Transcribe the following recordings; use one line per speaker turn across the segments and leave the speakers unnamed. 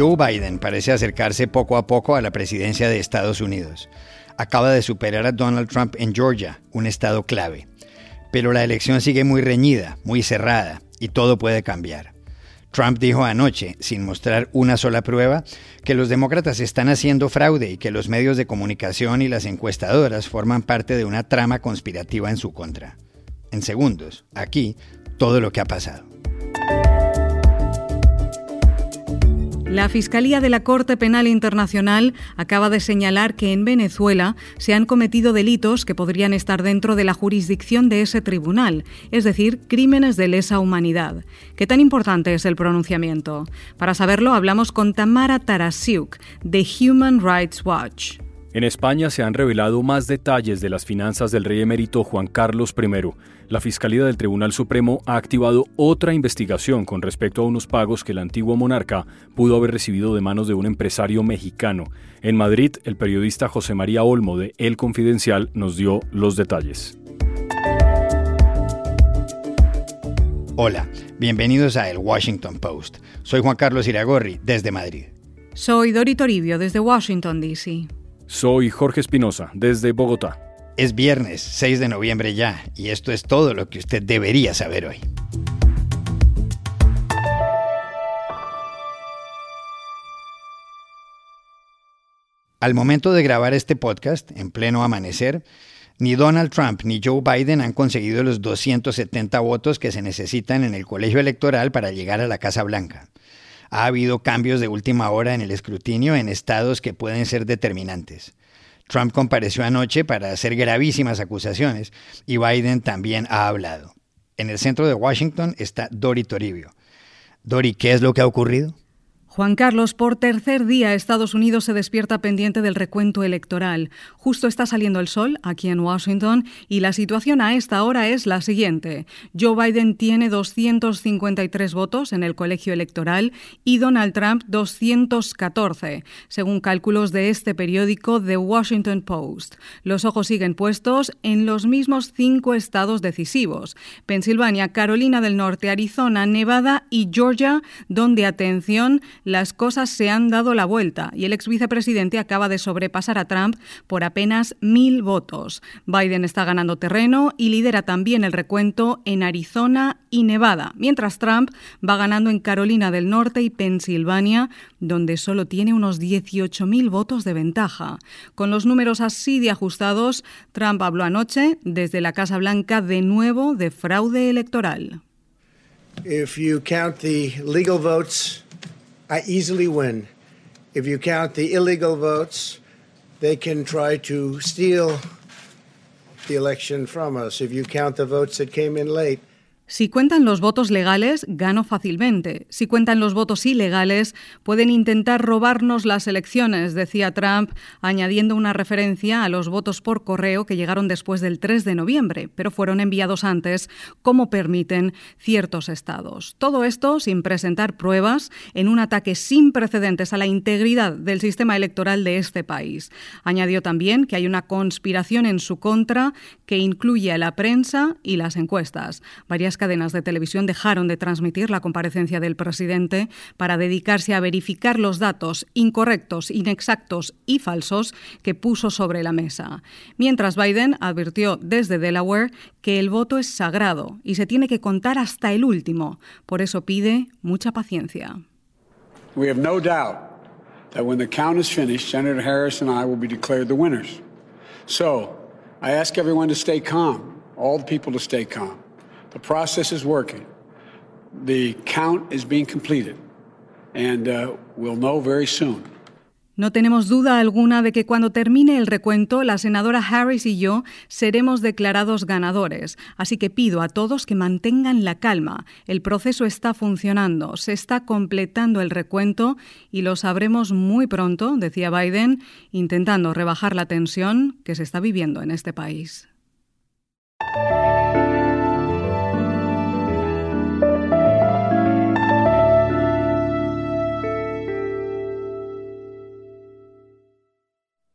Joe Biden parece acercarse poco a poco a la presidencia de Estados Unidos. Acaba de superar a Donald Trump en Georgia, un estado clave. Pero la elección sigue muy reñida, muy cerrada, y todo puede cambiar. Trump dijo anoche, sin mostrar una sola prueba, que los demócratas están haciendo fraude y que los medios de comunicación y las encuestadoras forman parte de una trama conspirativa en su contra. En segundos, aquí, todo lo que ha pasado.
La Fiscalía de la Corte Penal Internacional acaba de señalar que en Venezuela se han cometido delitos que podrían estar dentro de la jurisdicción de ese tribunal, es decir, crímenes de lesa humanidad. ¿Qué tan importante es el pronunciamiento? Para saberlo, hablamos con Tamara Tarasiuk, de Human Rights Watch.
En España se han revelado más detalles de las finanzas del rey emérito Juan Carlos I. La Fiscalía del Tribunal Supremo ha activado otra investigación con respecto a unos pagos que el antiguo monarca pudo haber recibido de manos de un empresario mexicano. En Madrid, el periodista José María Olmo de El Confidencial nos dio los detalles.
Hola, bienvenidos a El Washington Post. Soy Juan Carlos Iragorri, desde Madrid.
Soy Dori Toribio, desde Washington, D.C.
Soy Jorge Espinosa, desde Bogotá.
Es viernes 6 de noviembre ya, y esto es todo lo que usted debería saber hoy. Al momento de grabar este podcast, en pleno amanecer, ni Donald Trump ni Joe Biden han conseguido los 270 votos que se necesitan en el colegio electoral para llegar a la Casa Blanca ha habido cambios de última hora en el escrutinio en estados que pueden ser determinantes. Trump compareció anoche para hacer gravísimas acusaciones y Biden también ha hablado. En el centro de Washington está Dori Toribio. Dori, ¿qué es lo que ha ocurrido?
Juan Carlos, por tercer día Estados Unidos se despierta pendiente del recuento electoral. Justo está saliendo el sol aquí en Washington y la situación a esta hora es la siguiente. Joe Biden tiene 253 votos en el colegio electoral y Donald Trump 214, según cálculos de este periódico The Washington Post. Los ojos siguen puestos en los mismos cinco estados decisivos, Pensilvania, Carolina del Norte, Arizona, Nevada y Georgia, donde, atención, las cosas se han dado la vuelta y el ex vicepresidente acaba de sobrepasar a Trump por apenas mil votos. Biden está ganando terreno y lidera también el recuento en Arizona y Nevada, mientras Trump va ganando en Carolina del Norte y Pensilvania, donde solo tiene unos 18.000 votos de ventaja. Con los números así de ajustados, Trump habló anoche desde la Casa Blanca de nuevo de fraude electoral.
You count the legal I easily win. If you count the illegal votes, they can try to steal the election from us. If you count the votes that came in late,
Si cuentan los votos legales, gano fácilmente. Si cuentan los votos ilegales, pueden intentar robarnos las elecciones, decía Trump, añadiendo una referencia a los votos por correo que llegaron después del 3 de noviembre, pero fueron enviados antes, como permiten ciertos estados. Todo esto sin presentar pruebas en un ataque sin precedentes a la integridad del sistema electoral de este país. Añadió también que hay una conspiración en su contra que incluye a la prensa y las encuestas. Varias cadenas de televisión dejaron de transmitir la comparecencia del presidente para dedicarse a verificar los datos incorrectos, inexactos y falsos que puso sobre la mesa. Mientras Biden advirtió desde Delaware que el voto es sagrado y se tiene que contar hasta el último. Por eso pide mucha paciencia.
We have no doubt that when the count is finished, Senator Harris and I will be declared the winners. So, I ask everyone to stay calm, all the people to stay calm. The process is working. The count is being completed, and uh, we'll know very soon.
No tenemos duda alguna de que cuando termine el recuento, la senadora Harris y yo seremos declarados ganadores. Así que pido a todos que mantengan la calma. El proceso está funcionando, se está completando el recuento y lo sabremos muy pronto, decía Biden, intentando rebajar la tensión que se está viviendo en este país.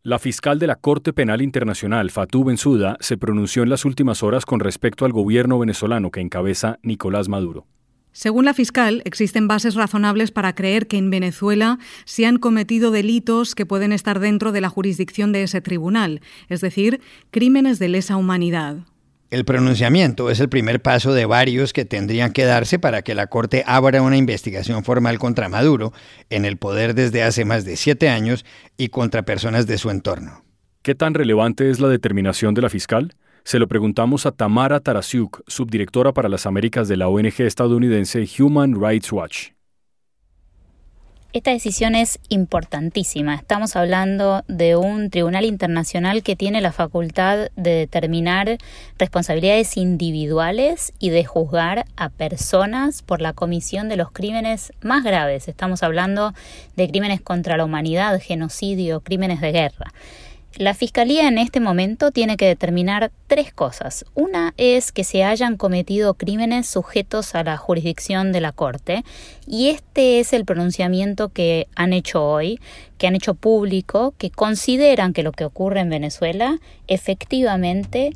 La fiscal de la Corte Penal Internacional, Fatou Bensouda, se pronunció en las últimas horas con respecto al gobierno venezolano que encabeza Nicolás Maduro.
Según la fiscal, existen bases razonables para creer que en Venezuela se han cometido delitos que pueden estar dentro de la jurisdicción de ese tribunal, es decir, crímenes de lesa humanidad.
El pronunciamiento es el primer paso de varios que tendrían que darse para que la Corte abra una investigación formal contra Maduro, en el poder desde hace más de siete años, y contra personas de su entorno.
¿Qué tan relevante es la determinación de la fiscal? Se lo preguntamos a Tamara Tarasiuk, subdirectora para las Américas de la ONG estadounidense Human Rights Watch.
Esta decisión es importantísima. Estamos hablando de un tribunal internacional que tiene la facultad de determinar responsabilidades individuales y de juzgar a personas por la comisión de los crímenes más graves. Estamos hablando de crímenes contra la humanidad, genocidio, crímenes de guerra. La Fiscalía en este momento tiene que determinar tres cosas. Una es que se hayan cometido crímenes sujetos a la jurisdicción de la Corte y este es el pronunciamiento que han hecho hoy, que han hecho público, que consideran que lo que ocurre en Venezuela efectivamente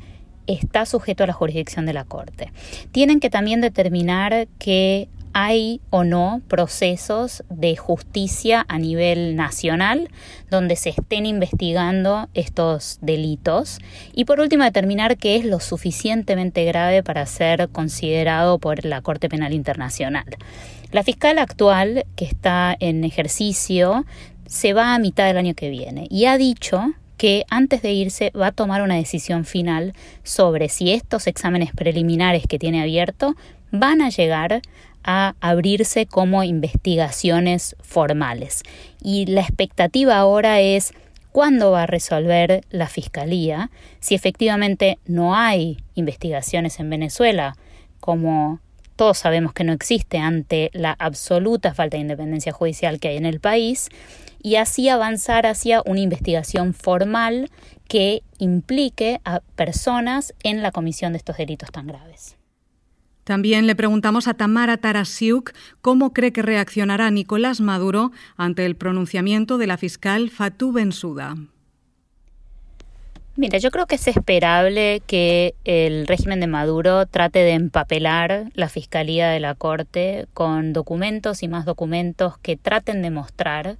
está sujeto a la jurisdicción de la Corte. Tienen que también determinar que hay o no procesos de justicia a nivel nacional donde se estén investigando estos delitos y por último determinar qué es lo suficientemente grave para ser considerado por la Corte Penal Internacional. La fiscal actual que está en ejercicio se va a mitad del año que viene y ha dicho que antes de irse va a tomar una decisión final sobre si estos exámenes preliminares que tiene abierto van a llegar a abrirse como investigaciones formales. Y la expectativa ahora es cuándo va a resolver la Fiscalía si efectivamente no hay investigaciones en Venezuela, como todos sabemos que no existe ante la absoluta falta de independencia judicial que hay en el país, y así avanzar hacia una investigación formal que implique a personas en la comisión de estos delitos tan graves.
También le preguntamos a Tamara Tarasiuk cómo cree que reaccionará Nicolás Maduro ante el pronunciamiento de la fiscal Fatou Bensouda.
Mira, yo creo que es esperable que el régimen de Maduro trate de empapelar la Fiscalía de la Corte con documentos y más documentos que traten de mostrar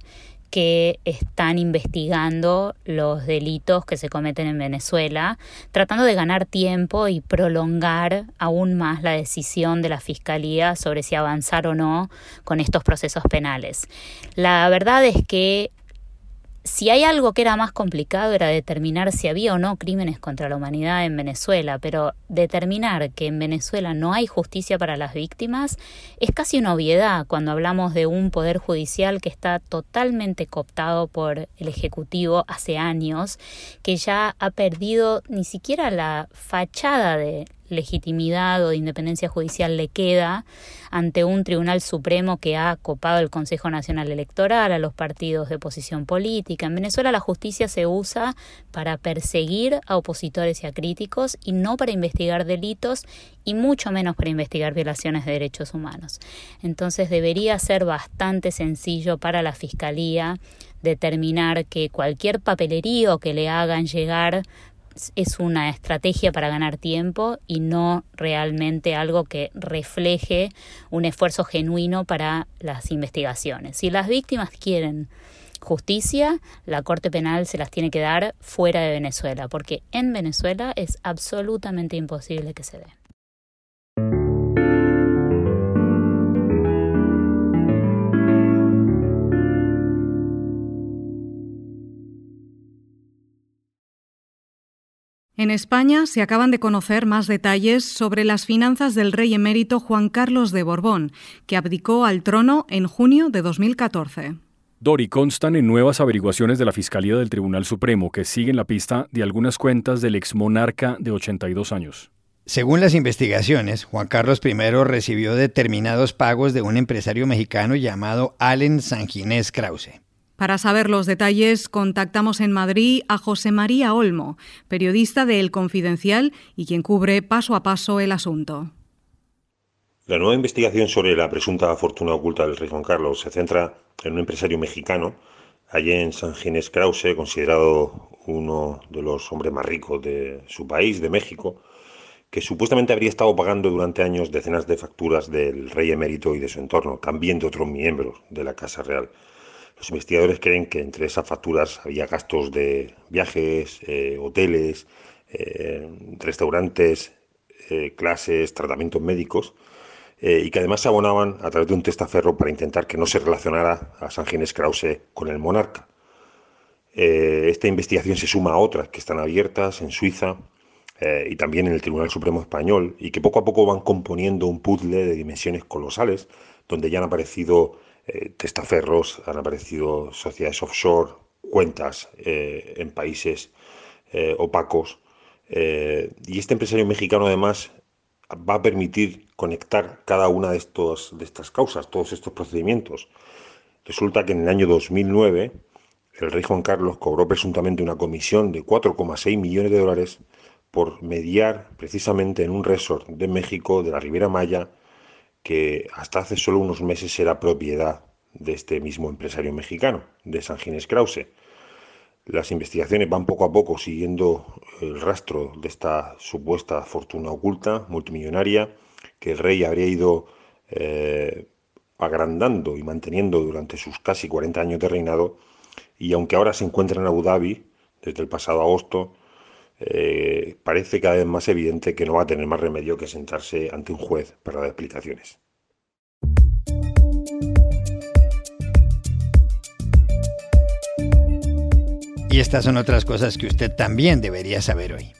que están investigando los delitos que se cometen en Venezuela, tratando de ganar tiempo y prolongar aún más la decisión de la Fiscalía sobre si avanzar o no con estos procesos penales. La verdad es que si hay algo que era más complicado era determinar si había o no crímenes contra la humanidad en Venezuela, pero determinar que en Venezuela no hay justicia para las víctimas es casi una obviedad cuando hablamos de un poder judicial que está totalmente cooptado por el Ejecutivo hace años, que ya ha perdido ni siquiera la fachada de legitimidad o de independencia judicial le queda ante un Tribunal Supremo que ha copado el Consejo Nacional Electoral, a los partidos de oposición política. En Venezuela la justicia se usa para perseguir a opositores y a críticos y no para investigar delitos y mucho menos para investigar violaciones de derechos humanos. Entonces debería ser bastante sencillo para la Fiscalía determinar que cualquier papelerío que le hagan llegar es una estrategia para ganar tiempo y no realmente algo que refleje un esfuerzo genuino para las investigaciones. Si las víctimas quieren justicia, la Corte Penal se las tiene que dar fuera de Venezuela, porque en Venezuela es absolutamente imposible que se den.
En España se acaban de conocer más detalles sobre las finanzas del rey emérito Juan Carlos de Borbón, que abdicó al trono en junio de 2014.
Dori constan en nuevas averiguaciones de la Fiscalía del Tribunal Supremo que siguen la pista de algunas cuentas del exmonarca de 82 años.
Según las investigaciones, Juan Carlos I recibió determinados pagos de un empresario mexicano llamado Allen Sanginés Krause.
Para saber los detalles, contactamos en Madrid a José María Olmo, periodista de El Confidencial y quien cubre paso a paso el asunto.
La nueva investigación sobre la presunta fortuna oculta del rey Juan Carlos se centra en un empresario mexicano, Allen San Ginés Krause, considerado uno de los hombres más ricos de su país, de México, que supuestamente habría estado pagando durante años decenas de facturas del rey emérito y de su entorno, también de otros miembros de la Casa Real. Los investigadores creen que entre esas facturas había gastos de viajes, eh, hoteles, eh, restaurantes, eh, clases, tratamientos médicos, y que además se abonaban a través de un testaferro para intentar que no se relacionara a San Ginés Krause con el monarca. esta investigación se suma a otras que están abiertas en Suiza y también en el Tribunal Supremo Español y que poco a poco van componiendo un puzzle de dimensiones colosales, donde ya han aparecido eh, testaferros, han aparecido sociedades offshore, cuentas eh, en países eh, opacos. y este empresario mexicano además va a permitir conectar cada una de, estos, de estas causas, todos estos procedimientos. Resulta que en el año 2009 el rey Juan Carlos cobró presuntamente una comisión de 4,6 millones de dólares por mediar precisamente en un resort de México, de la Riviera Maya, que hasta hace solo unos meses era propiedad de este mismo empresario mexicano, de San Ginés Krause. Las investigaciones van poco a poco siguiendo el rastro de esta supuesta fortuna oculta, multimillonaria, que el rey habría ido eh, agrandando y manteniendo durante sus casi 40 años de reinado, y aunque ahora se encuentra en Abu Dhabi, desde el pasado agosto, eh, parece cada vez más evidente que no va a tener más remedio que sentarse ante un juez para dar explicaciones.
Y estas son otras cosas que usted también debería saber hoy.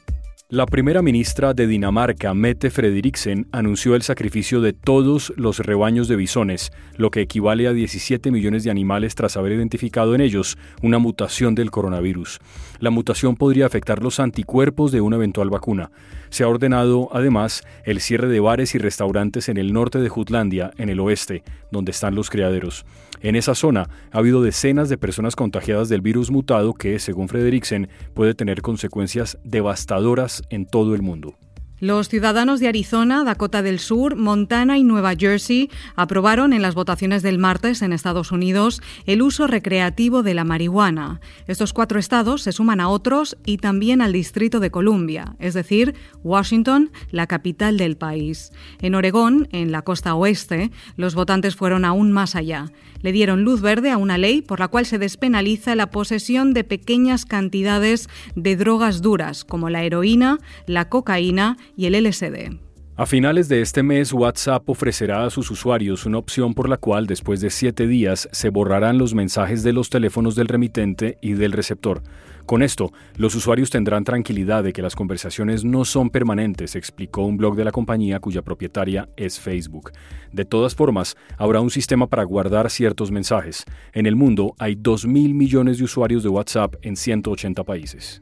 La primera ministra de Dinamarca, Mette Frederiksen, anunció el sacrificio de todos los rebaños de bisones, lo que equivale a 17 millones de animales tras haber identificado en ellos una mutación del coronavirus. La mutación podría afectar los anticuerpos de una eventual vacuna. Se ha ordenado, además, el cierre de bares y restaurantes en el norte de Jutlandia, en el oeste, donde están los criaderos. En esa zona ha habido decenas de personas contagiadas del virus mutado que, según Frederiksen, puede tener consecuencias devastadoras en todo el mundo.
Los ciudadanos de Arizona, Dakota del Sur, Montana y Nueva Jersey aprobaron en las votaciones del martes en Estados Unidos el uso recreativo de la marihuana. Estos cuatro estados se suman a otros y también al Distrito de Columbia, es decir, Washington, la capital del país. En Oregón, en la costa oeste, los votantes fueron aún más allá. Le dieron luz verde a una ley por la cual se despenaliza la posesión de pequeñas cantidades de drogas duras como la heroína, la cocaína y el LSD.
A finales de este mes, WhatsApp ofrecerá a sus usuarios una opción por la cual después de siete días se borrarán los mensajes de los teléfonos del remitente y del receptor. Con esto, los usuarios tendrán tranquilidad de que las conversaciones no son permanentes, explicó un blog de la compañía cuya propietaria es Facebook. De todas formas, habrá un sistema para guardar ciertos mensajes. En el mundo hay 2.000 millones de usuarios de WhatsApp en 180 países.